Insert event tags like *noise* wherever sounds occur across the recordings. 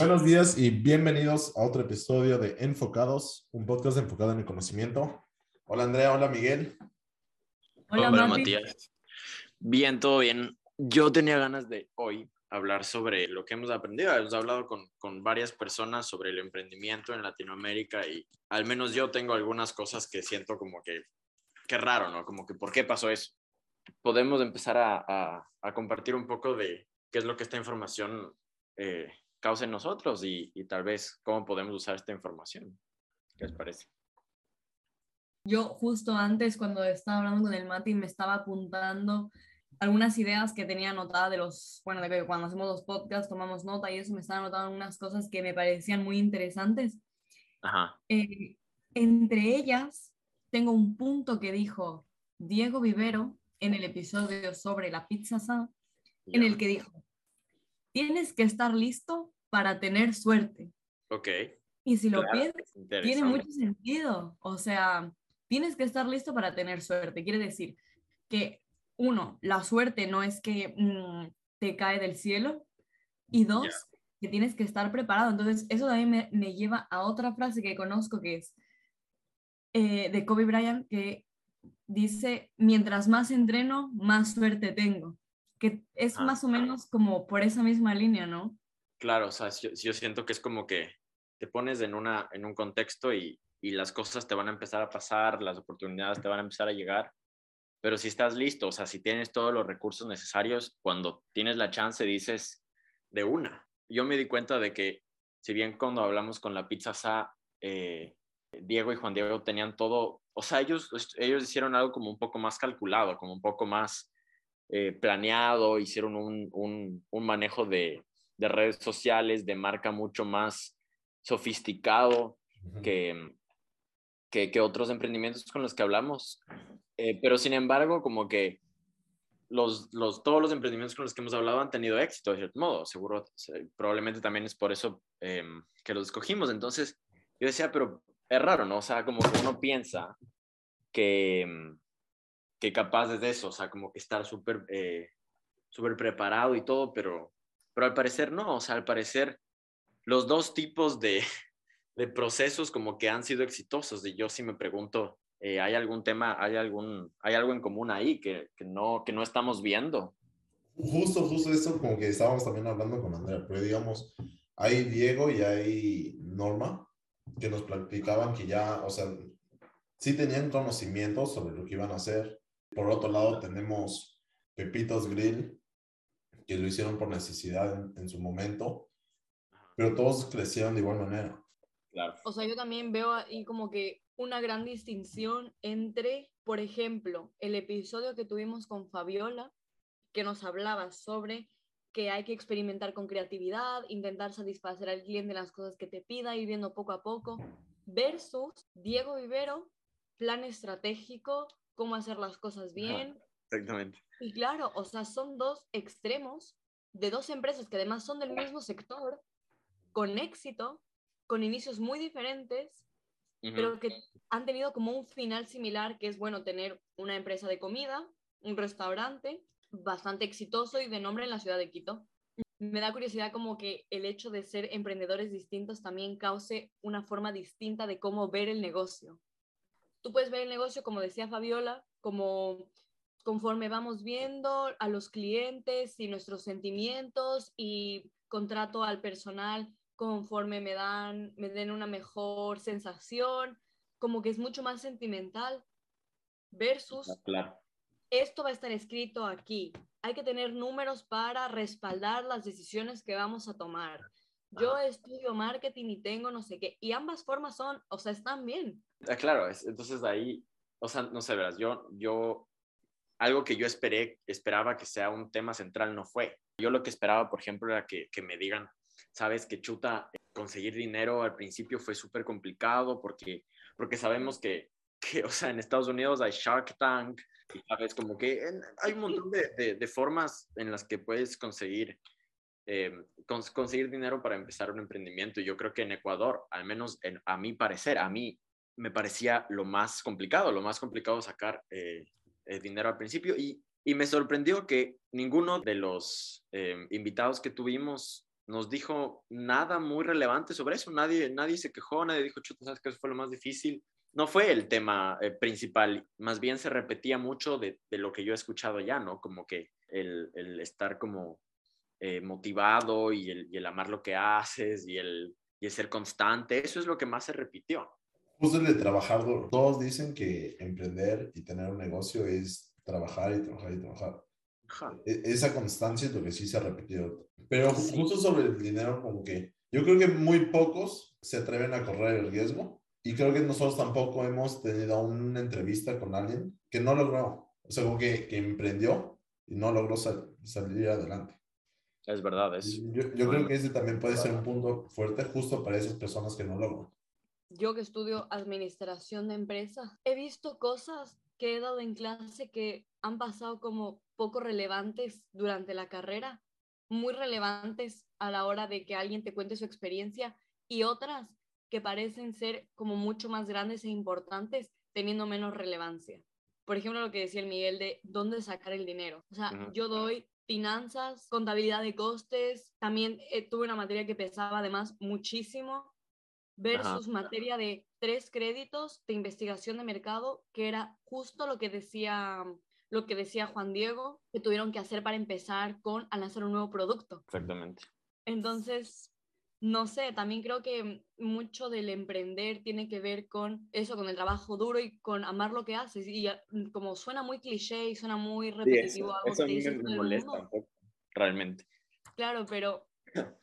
Buenos días y bienvenidos a otro episodio de Enfocados, un podcast enfocado en el conocimiento. Hola Andrea, hola Miguel. Hola, Matías. Bien, todo bien. Yo tenía ganas de hoy hablar sobre lo que hemos aprendido. Hemos hablado con, con, varias personas sobre el emprendimiento en Latinoamérica y al menos yo tengo algunas cosas que siento como que, qué raro, ¿no? Como que, ¿por qué pasó eso? Podemos empezar a, a, compartir un poco de qué es lo que esta información eh, causa en nosotros y, y, tal vez cómo podemos usar esta información. ¿Qué les parece? Yo justo antes, cuando estaba hablando con el Mati, me estaba apuntando algunas ideas que tenía anotadas de los, bueno, de que cuando hacemos los podcasts tomamos nota y eso, me estaba anotando unas cosas que me parecían muy interesantes. Ajá. Eh, entre ellas, tengo un punto que dijo Diego Vivero en el episodio sobre la pizza sa, en el que dijo, tienes que estar listo para tener suerte. Ok. Y si lo piensas, tiene mucho sentido. O sea, tienes que estar listo para tener suerte. Quiere decir que, uno, la suerte no es que mm, te cae del cielo. Y dos, que tienes que estar preparado. Entonces, eso también me, me lleva a otra frase que conozco que es eh, de Kobe Bryant, que dice, mientras más entreno, más suerte tengo que es ah, más o menos como por esa misma línea, ¿no? Claro, o sea, yo, yo, siento que es como que te pones en, una, en un contexto y, y, las cosas te van a empezar a pasar, las oportunidades te van a empezar a llegar, pero si estás listo, o sea, si tienes todos los recursos necesarios, cuando tienes la chance dices de una. Yo me di cuenta de que, si bien cuando hablamos con la pizza sa, eh, Diego y Juan Diego tenían todo, o sea, ellos, ellos hicieron algo como un poco más calculado, como un poco más eh, planeado, hicieron un, un, un manejo de, de, redes sociales, de marca mucho más sofisticado que, que, que, otros emprendimientos con los que hablamos. Eh, pero sin embargo, como que los, los, todos los emprendimientos con los que hemos hablado han tenido éxito de cierto modo. Seguro, probablemente también es por eso em, que los escogimos. Entonces, yo decía, pero es raro, ¿no? O sea, como que uno piensa que, em, que capaz de eso, o sea, como que estar súper eh, súper preparado y todo, pero, pero al parecer no, o sea, al parecer los dos tipos de, *laughs* de procesos como que han sido exitosos. Y yo sí me pregunto, eh, ¿hay algún tema, hay, algún, hay algo en común ahí que, que, no, que no estamos viendo? Justo, justo eso, como que estábamos también hablando con Andrea, pero digamos, hay Diego y hay Norma que nos platicaban que ya, o sea, sí tenían conocimiento sobre lo que iban a hacer, por otro lado, tenemos Pepitos Grill, que lo hicieron por necesidad en, su momento, pero todos crecieron de igual manera. Claro. O sea, yo también veo ahí como que una gran distinción entre, por ejemplo, el episodio que tuvimos con Fabiola, que nos hablaba sobre que hay que experimentar con creatividad, intentar satisfacer al cliente las cosas que te pida, ir viendo poco a poco, versus Diego Vivero, plan estratégico, cómo hacer las cosas bien. exactamente. Y claro, o sea, son dos extremos de dos empresas que además son del mismo sector, con éxito, con inicios muy diferentes, pero que han tenido como un final similar, que es, bueno, tener una empresa de comida, un restaurante bastante exitoso y de nombre en la ciudad de Quito. Me da curiosidad como que el hecho de ser emprendedores distintos también cause una forma distinta de cómo ver el negocio tú puedes ver el negocio, como decía Fabiola, como conforme vamos viendo a los clientes y nuestros sentimientos y contrato al personal conforme me dan me den una mejor sensación, como que es mucho más sentimental versus esto va a estar escrito aquí. Hay que tener números para respaldar las decisiones que vamos a tomar yo estudio marketing y tengo no sé qué, y ambas formas son, o sea, están bien. Ah, claro, entonces ahí, o sea, no sé, verás, yo, yo, algo que yo esperé, esperaba que sea un tema central no fue. Yo lo que esperaba, por ejemplo, era que, que me digan, sabes que chuta, conseguir dinero al principio fue súper complicado porque, porque sabemos que, que, o sea, en Estados Unidos hay Shark Tank, y sabes, como que hay un montón de, de, de formas en las que puedes conseguir eh, conseguir dinero para empezar un emprendimiento. Yo creo que en Ecuador, al menos a mi parecer, a mí me parecía lo más complicado, lo más complicado sacar eh, eh, dinero al principio y, y, me sorprendió que ninguno de los invitados que tuvimos nos dijo nada muy relevante sobre eso. Nadie, nadie se quejó, nadie dijo, chuta, ¿sabes qué eso fue lo más difícil? No fue el tema eh, principal, más bien se repetía mucho de, de, lo que yo he escuchado ya, ¿no? Como que el, el estar como eh, motivado y el, el, amar lo que haces y el, y el ser constante, eso es lo que más se repitió. Justo el de trabajar duro. Todos dicen que emprender y tener un negocio es trabajar y trabajar y trabajar. E, esa constancia es lo que sí se ha repetido. Pero justo sobre el dinero, como que yo creo que muy pocos se atreven a correr el riesgo y creo que nosotros tampoco hemos tenido una entrevista con alguien que no logró, o sea, como que, que emprendió y no logró salir adelante. Es verdad, es. Yo, yo creo que ese también puede ser un punto fuerte justo para esas personas que no logran. Yo que estudio administración de empresas, he visto cosas que he dado en clase que han pasado como poco relevantes durante la carrera, muy relevantes a la hora de que alguien te cuente su experiencia y otras que parecen ser como mucho más grandes e importantes teniendo menos relevancia. Por ejemplo, lo que decía el Miguel de dónde sacar el dinero. O sea, yo doy finanzas, contabilidad de costes, también eh, tuve una materia que pesaba además muchísimo versus materia de tres créditos de investigación de mercado, que era justo lo que decía lo que decía Juan Diego, que tuvieron que hacer para empezar con a lanzar un nuevo producto. Exactamente. Entonces, no sé, también creo que mucho del emprender tiene que ver con eso, con el trabajo duro y con amar lo que haces. Y como suena muy cliché y suena muy repetitivo, eso, a mí me molesta realmente. Claro, pero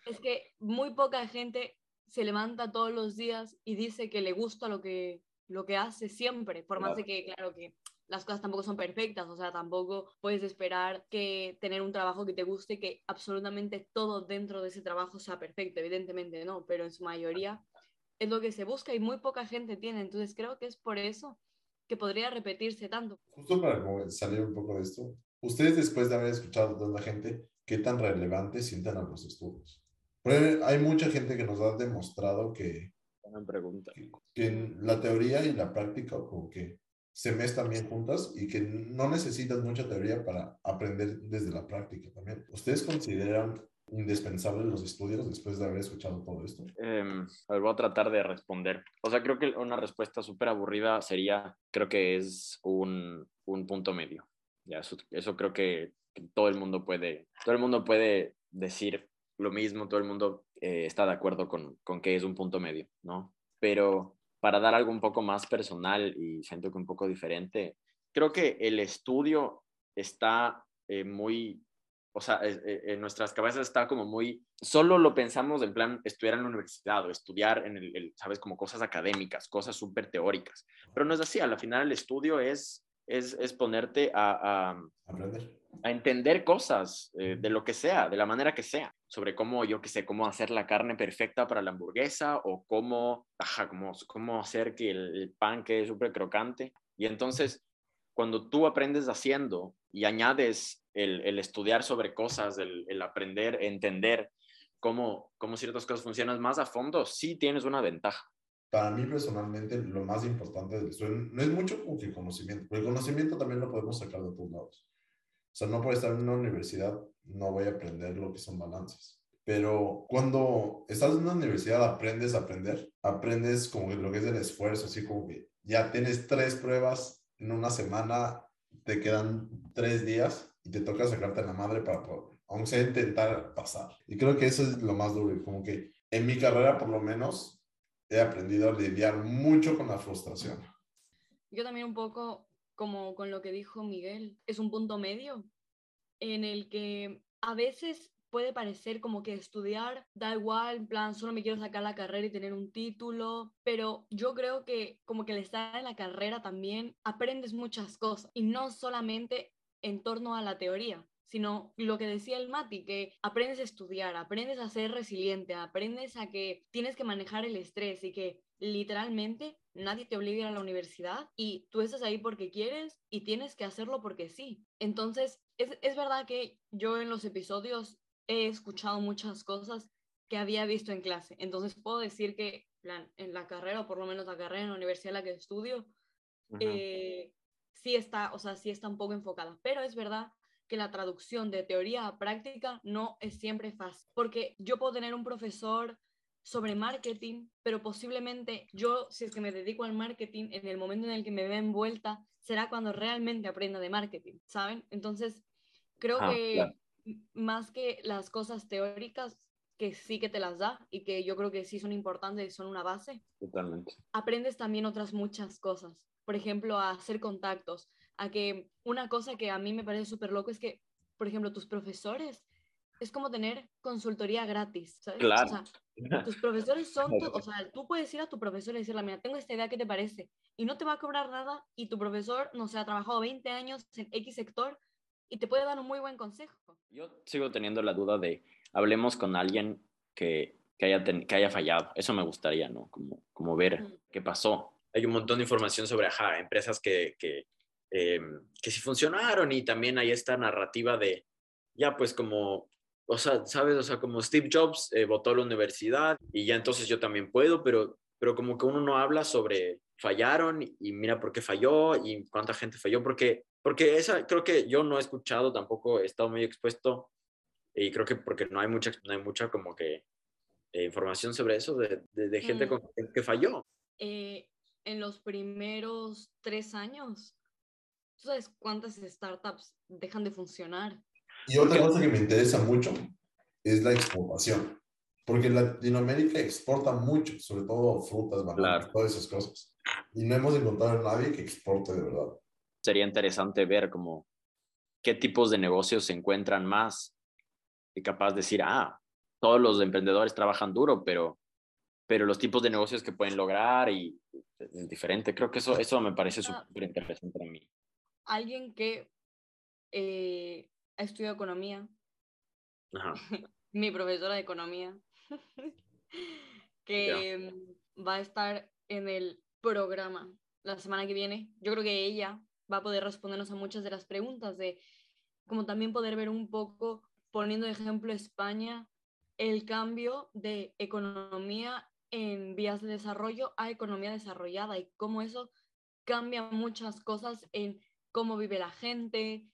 es que muy poca gente se levanta todos los días y dice que le gusta lo que, lo que hace siempre, por más de que, claro, que las cosas tampoco son perfectas, o sea, tampoco puedes esperar que tener un trabajo que te guste, que absolutamente todo dentro de ese trabajo sea perfecto, evidentemente no, pero en su mayoría es lo que se busca y muy poca gente tiene, entonces creo que es por eso que podría repetirse tanto. Justo para salir un poco de esto, ustedes después de haber escuchado a tanta gente, ¿qué tan relevante sienten a los estudios? Hay mucha gente que nos ha demostrado que, pregunta. que, la teoría y la práctica como que se mezclan bien juntas y que no necesitas mucha teoría para aprender desde la práctica también. ¿Ustedes consideran indispensables los estudios después de haber escuchado todo esto? Eh, a ver, voy a tratar de responder. O sea, creo que una respuesta súper aburrida sería, creo que es un, un punto medio. Ya, eso, eso creo que todo el mundo puede, todo el mundo puede decir lo mismo, todo el mundo eh, está de acuerdo con, con, que es un punto medio, ¿no? Pero para dar algo un poco más personal y siento que un poco diferente, creo que el estudio está eh, muy, o sea, eh, en nuestras cabezas está como muy, solo lo pensamos en plan estudiar en la universidad o estudiar en el, ¿sabes? Como cosas académicas, cosas súper teóricas, pero no es así, al final el estudio es, es, es ponerte a, a, a entender cosas de lo que sea, de la manera que sea sobre cómo, yo qué sé, cómo hacer la carne perfecta para la hamburguesa o cómo, ajá, cómo, cómo hacer que el, pan quede súper crocante. Y entonces, cuando tú aprendes haciendo y añades el, el estudiar sobre cosas, el, el, aprender, entender cómo, cómo ciertas cosas funcionan más a fondo, sí tienes una ventaja. Para mí personalmente lo más importante del no es mucho que conocimiento, pero el conocimiento también lo podemos sacar de todos lados. Sea, no puedo estar en una universidad, no voy a aprender lo que son balances. Pero cuando estás en una universidad aprendes a aprender, aprendes como lo que es el esfuerzo, así como que ya tienes tres pruebas en una semana, te quedan tres días y te toca sacarte la madre para poder, aunque sea intentar pasar. Y creo que eso es lo más duro, como que en mi carrera por lo menos he aprendido a lidiar mucho con la frustración. Yo también un poco como con lo que dijo Miguel, es un punto medio en el que a veces puede parecer como que estudiar da igual, en plan, solo me quiero sacar la carrera y tener un título, pero yo creo que como que al estar en la carrera también aprendes muchas cosas y no solamente en torno a la teoría, sino lo que decía el Mati, que aprendes a estudiar, aprendes a ser resiliente, aprendes a que tienes que manejar el estrés y que literalmente nadie te obliga a ir a la universidad y tú estás ahí porque quieres y tienes que hacerlo porque sí. Entonces, es, es verdad que yo en los episodios he escuchado muchas cosas que había visto en clase. Entonces, puedo decir que plan, en la carrera, o por lo menos la carrera en la universidad en la que estudio, eh, sí está, o sea, sí está un poco enfocada. Pero es verdad que la traducción de teoría a práctica no es siempre fácil, porque yo puedo tener un profesor sobre marketing, pero posiblemente yo, si es que me dedico al marketing, en el momento en el que me vea envuelta, será cuando realmente aprenda de marketing, ¿saben? Entonces, creo ah, que más que las cosas teóricas, que sí que te las da y que yo creo que sí son importantes y son una base. Totalmente. Aprendes también otras muchas cosas. Por ejemplo, a hacer contactos, a que una cosa que a mí me parece súper loco es que, por ejemplo, tus profesores es como tener consultoría gratis, ¿sabes? Claro. O sea, tus profesores son, o sea, tú puedes ir a tu profesor y decirle, mira, tengo esta idea, ¿qué te parece? Y no te va a cobrar nada y tu profesor, no sé, ha trabajado 20 años en X sector y te puede dar un muy buen consejo. Yo sigo teniendo la duda de, hablemos con alguien que, que haya, que haya fallado. Eso me gustaría, ¿no? Como, como ver qué pasó. Hay un montón de información sobre, ajá, empresas que, que, em, que sí funcionaron y también hay esta narrativa de, ya pues como o sea, ¿sabes? O sea, como Steve Jobs eh, votó a la universidad y ya entonces yo también puedo, pero, pero como que uno no habla sobre fallaron y mira por qué falló y cuánta gente falló, porque, porque esa creo que yo no he escuchado, tampoco he estado muy expuesto y creo que porque no hay mucha, no hay mucha como que eh, información sobre eso de, de, gente mm. con, que falló. Eh, en los primeros tres años, ¿tú sabes cuántas startups dejan de funcionar? Y otra cosa que me interesa mucho es la exportación. Porque Latinoamérica exporta mucho, sobre todo frutas, bananas, todas esas cosas. Y no hemos encontrado a nadie que exporte de verdad. Sería interesante ver como qué tipos de negocios se encuentran más y capaz de decir, ah, todos los emprendedores trabajan duro, pero, pero los tipos de negocios que pueden lograr y es diferente. Creo que eso, eso me parece ah. súper interesante para mí. Alguien que eh, estudio economía. *laughs* Mi profesora de economía. *laughs* que va a estar en el programa la semana que viene. Yo creo que ella va a poder respondernos a muchas de las preguntas de como también poder ver un poco, poniendo de ejemplo España, el cambio de economía en vías de desarrollo a economía desarrollada y cómo eso cambia muchas cosas en cómo vive la gente,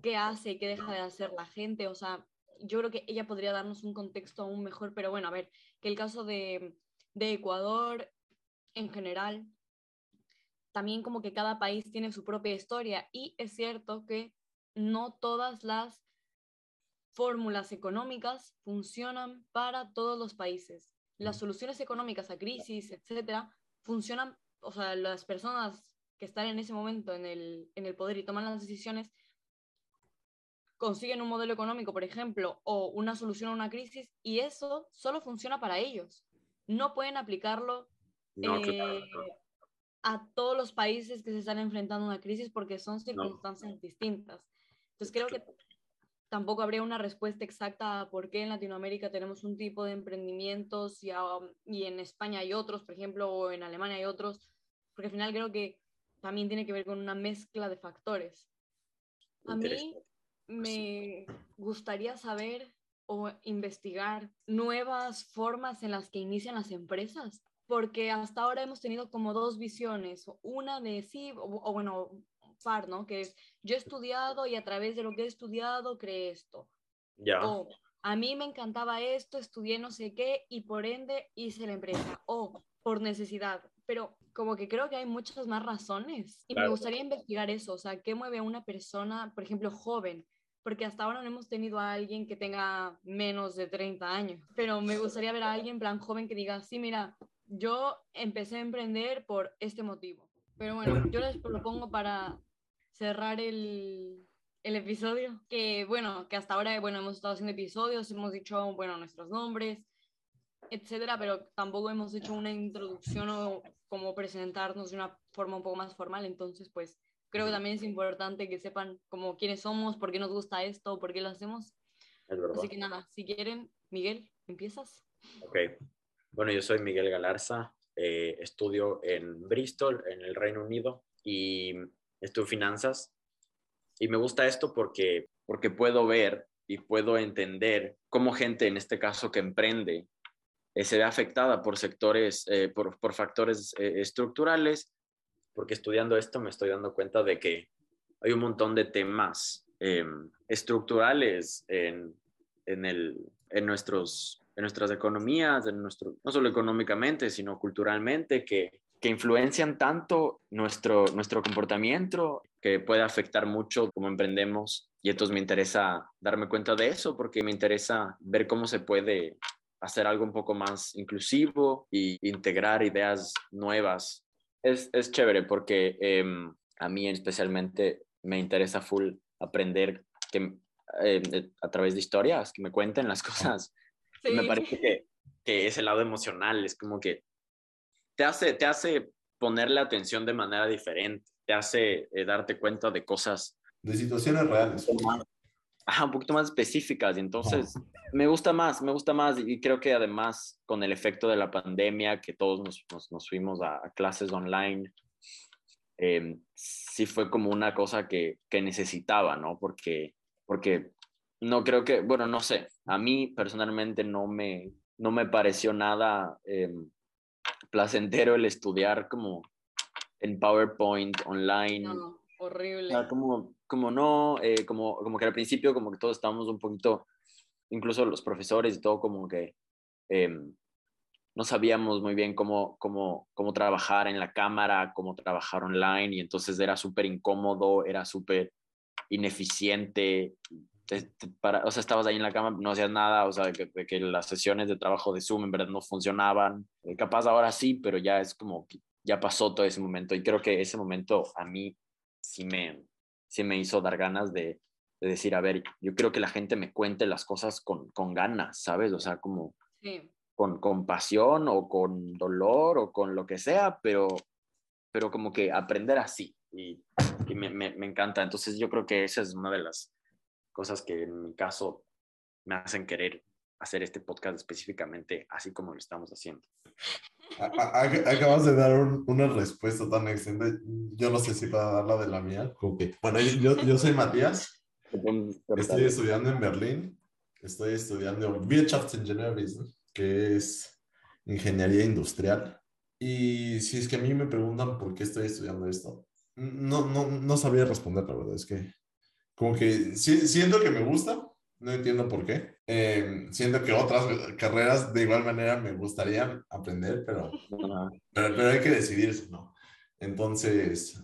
qué hace y qué deja de hacer la gente. O sea, yo creo que ella podría darnos un contexto aún mejor, pero bueno, a ver, que el caso de, de Ecuador en general, también como que cada país tiene su propia historia y es cierto que no todas las fórmulas económicas funcionan para todos los países. Las soluciones económicas a crisis, etcétera, funcionan, o sea, las personas que están en ese momento en el, en el poder y toman las decisiones consiguen un modelo económico, por ejemplo, o una solución a una crisis, y eso solo funciona para ellos. No pueden aplicarlo eh, a todos los países que se están enfrentando a una crisis porque son circunstancias distintas. Entonces creo que tampoco habría una respuesta exacta a por qué en Latinoamérica tenemos un tipo de emprendimientos y, y en España hay otros, por ejemplo, o en Alemania hay otros, porque al final creo que también tiene que ver con una mezcla de factores. A mí me gustaría saber o investigar nuevas formas en las que inician las empresas, porque hasta ahora hemos tenido como dos visiones, una de sí, o, bueno, FAR, ¿no? Que es, yo he estudiado y a través de lo que he estudiado creé esto. Ya. O, a mí me encantaba esto, estudié no sé qué y por ende hice la empresa. O, por necesidad. Pero como que creo que hay muchas más razones y me gustaría investigar eso, o sea, ¿qué mueve a una persona, por ejemplo, joven? Porque hasta ahora no hemos tenido a alguien que tenga menos de 30 años, pero me gustaría ver a *laughs* alguien plan joven que diga, sí, mira, yo empecé a emprender por este motivo. Pero bueno, yo les propongo para cerrar el, el episodio, que bueno, que hasta ahora, bueno, hemos estado haciendo episodios, hemos dicho, bueno, nuestros nombres, etcétera, pero tampoco hemos hecho una introducción o como presentarnos de una forma un poco más formal, entonces pues creo que también es importante que sepan como quiénes somos, por qué nos gusta esto, por qué lo hacemos. Así que nada, si quieren, Miguel, ¿empiezas? Ok. Bueno, yo soy Miguel Galarza, eh, estudio en Bristol, en el Reino Unido, y estudio finanzas. Y me gusta esto porque, porque puedo ver y puedo entender cómo gente, en este caso que emprende, eh, se ve afectada por sectores, eh, por, por, factores estructurales porque estudiando esto me estoy dando cuenta de que hay un montón de temas em, estructurales en, en, el, en, nuestros, en nuestras economías, en nuestro, no solo económicamente, sino culturalmente, que, que influencian tanto nuestro, nuestro comportamiento que puede afectar mucho cómo emprendemos. Y entonces me interesa darme cuenta de eso porque me interesa ver cómo se puede hacer algo un poco más inclusivo e integrar ideas nuevas. Es, es chévere porque em, a mí especialmente me interesa full aprender que, eh, a través de historias, que me cuenten las *laughs* cosas. Me parece que, que, ese lado emocional es como que te hace, te hace ponerle atención de manera diferente, te hace eh, darte cuenta de cosas. De situaciones reales. Ajá, un poquito más específicas. Y entonces me gusta más, me gusta más. Y creo que además con el efecto de la pandemia, que todos nos, nos, fuimos a, clases online, eh, sí fue como una cosa que, que necesitaba, ¿no? Porque, porque no creo que, bueno, no sé, a mí personalmente no me, no me pareció nada eh, placentero el estudiar como en PowerPoint online. No, horrible. como, como no, eh, como, como que al principio como que todos estábamos un poquito, incluso los profesores y todo como que em, no sabíamos muy bien cómo, cómo, cómo trabajar en la cámara, cómo trabajar online y entonces era súper incómodo, era súper ineficiente. para, o sea, estabas ahí en la cama, no hacías nada, o sea, que, que, las sesiones de trabajo de Zoom en verdad no funcionaban. Eh, capaz ahora sí, pero ya es como ya pasó todo ese momento y creo que ese momento a mí sí me, sí me hizo dar ganas de, de decir, a ver, yo creo que la gente me cuente las cosas con, con ganas, ¿sabes? O sea, como con compasión o con dolor o con lo que sea, pero, pero como que aprender así y, y me, me, me encanta. Entonces yo creo que esa es una de las cosas que en mi caso me hacen querer hacer este podcast específicamente así como lo estamos haciendo. Acabas de dar una respuesta tan excelente. Yo no sé si para dar la de la mía. Bueno, yo, yo soy Matías. Estoy estudiando en Berlín. Estoy estudiando Wirtschaftsingenieurwesen, que es ingeniería industrial. Y si es que a mí me preguntan por qué estoy estudiando esto, no, no, no sabría responder, la verdad. Es que como que siento que me gusta, no entiendo por qué. Eh, siento que otras carreras de igual manera me gustaría aprender, pero, pero, pero, hay que decidirse, ¿no? Entonces,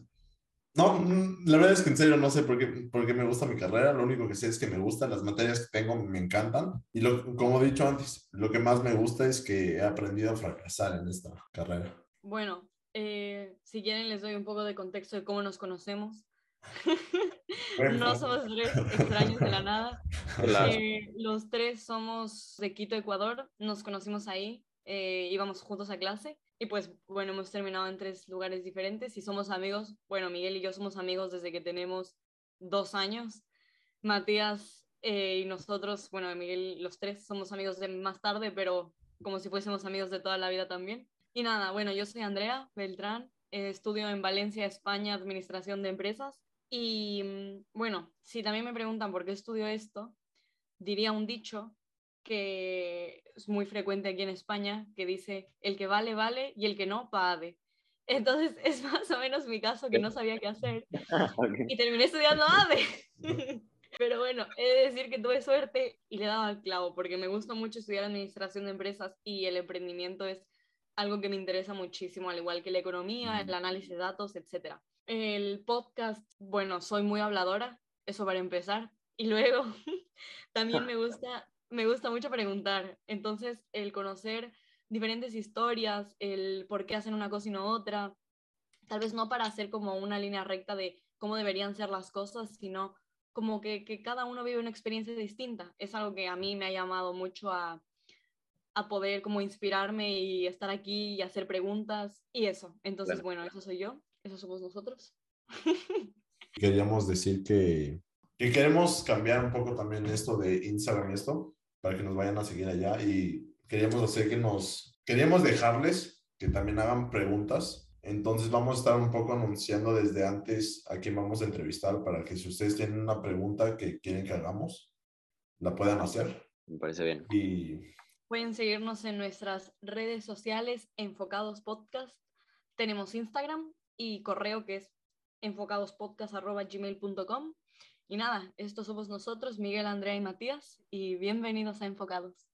no, la verdad es que en serio no sé por qué, por qué me gusta mi carrera, lo único que sé es que me gustan, las materias que tengo me encantan y lo, como he dicho antes, lo que más me gusta es que he aprendido a fracasar en esta carrera. Bueno, eh, si quieren les doy un poco de contexto de cómo nos conocemos. No somos tres *laughs* extraños de la nada. Eh, los tres somos de Quito, Ecuador. Nos conocimos ahí, eh, íbamos juntos a clase y pues bueno, hemos terminado en tres lugares diferentes y somos amigos. Bueno, Miguel y yo somos amigos desde que tenemos dos años. Matías eh, y nosotros, bueno, Miguel, los tres somos amigos de más tarde, pero como si fuésemos amigos de toda la vida también. Y nada, bueno, yo soy Andrea Beltrán, estudio en Valencia, España, Administración de Empresas y mm, bueno, si también me preguntan por qué estudio esto, diría un dicho que es muy frecuente aquí en España, que dice, el que vale, vale, y el que no, pague. *laughs* Entonces es más o menos mi caso que no sabía qué hacer *laughs* y terminé estudiando ADE. *laughs* Pero bueno, he de decir que tuve suerte y le he dado al clavo porque me gusta mucho estudiar administración de empresas y el emprendimiento es algo que me interesa muchísimo, al igual que la economía, el análisis de datos, etcétera. El podcast, bueno, soy muy habladora, eso para empezar. Y luego *laughs* también me gusta, me gusta mucho preguntar. Entonces, el conocer diferentes historias, el por qué hacen una cosa y no otra, tal vez no para hacer como una línea recta de cómo deberían ser las cosas, sino como que, que cada uno vive una experiencia distinta. Es algo que a mí me ha llamado mucho a, a poder como inspirarme y estar aquí y hacer preguntas y eso. Entonces, bueno, eso soy yo. Eso somos nosotros. *laughs* Queríamos decir que, que queremos cambiar un poco también esto de Instagram y esto, para que nos vayan a seguir allá y queríamos hacer que nos, queríamos dejarles que también hagan preguntas. Entonces vamos a estar un poco anunciando desde antes a quién vamos a entrevistar para que si ustedes tienen una pregunta que quieren que hagamos, la puedan hacer. Me parece bien. Y pueden seguirnos en nuestras redes sociales enfocados podcast. Tenemos Instagram, y correo que es enfocadospodcast.gmail.com Y nada, estos somos nosotros, Miguel, Andrea y Matías, y bienvenidos a Enfocados.